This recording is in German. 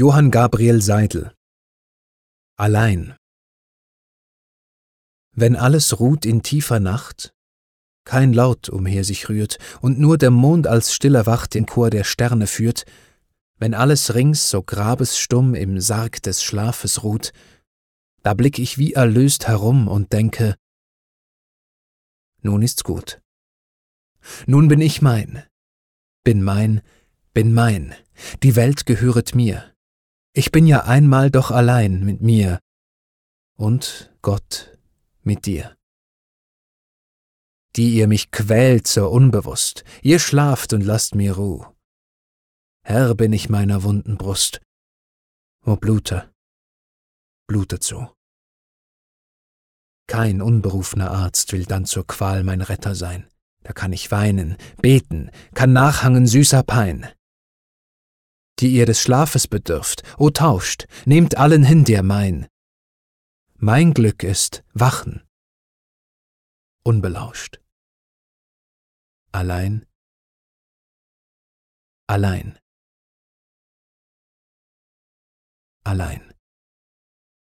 Johann Gabriel Seidel Allein Wenn alles ruht in tiefer Nacht, kein Laut umher sich rührt und nur der Mond als stiller Wacht den Chor der Sterne führt, wenn alles rings so grabesstumm im Sarg des Schlafes ruht, da blick ich wie erlöst herum und denke, nun ist's gut. Nun bin ich mein, bin mein, bin mein, die Welt gehöret mir. Ich bin ja einmal doch allein mit mir und Gott mit dir die ihr mich quält so unbewusst, ihr schlaft und lasst mir Ruh. Herr bin ich meiner wunden Brust. O blute, blute zu. Kein unberufener Arzt will dann zur Qual mein Retter sein. Da kann ich weinen, beten, kann nachhangen süßer Pein. Die ihr des Schlafes bedürft, o tauscht, nehmt allen hin dir mein. Mein Glück ist wachen, unbelauscht. Allein, allein, allein.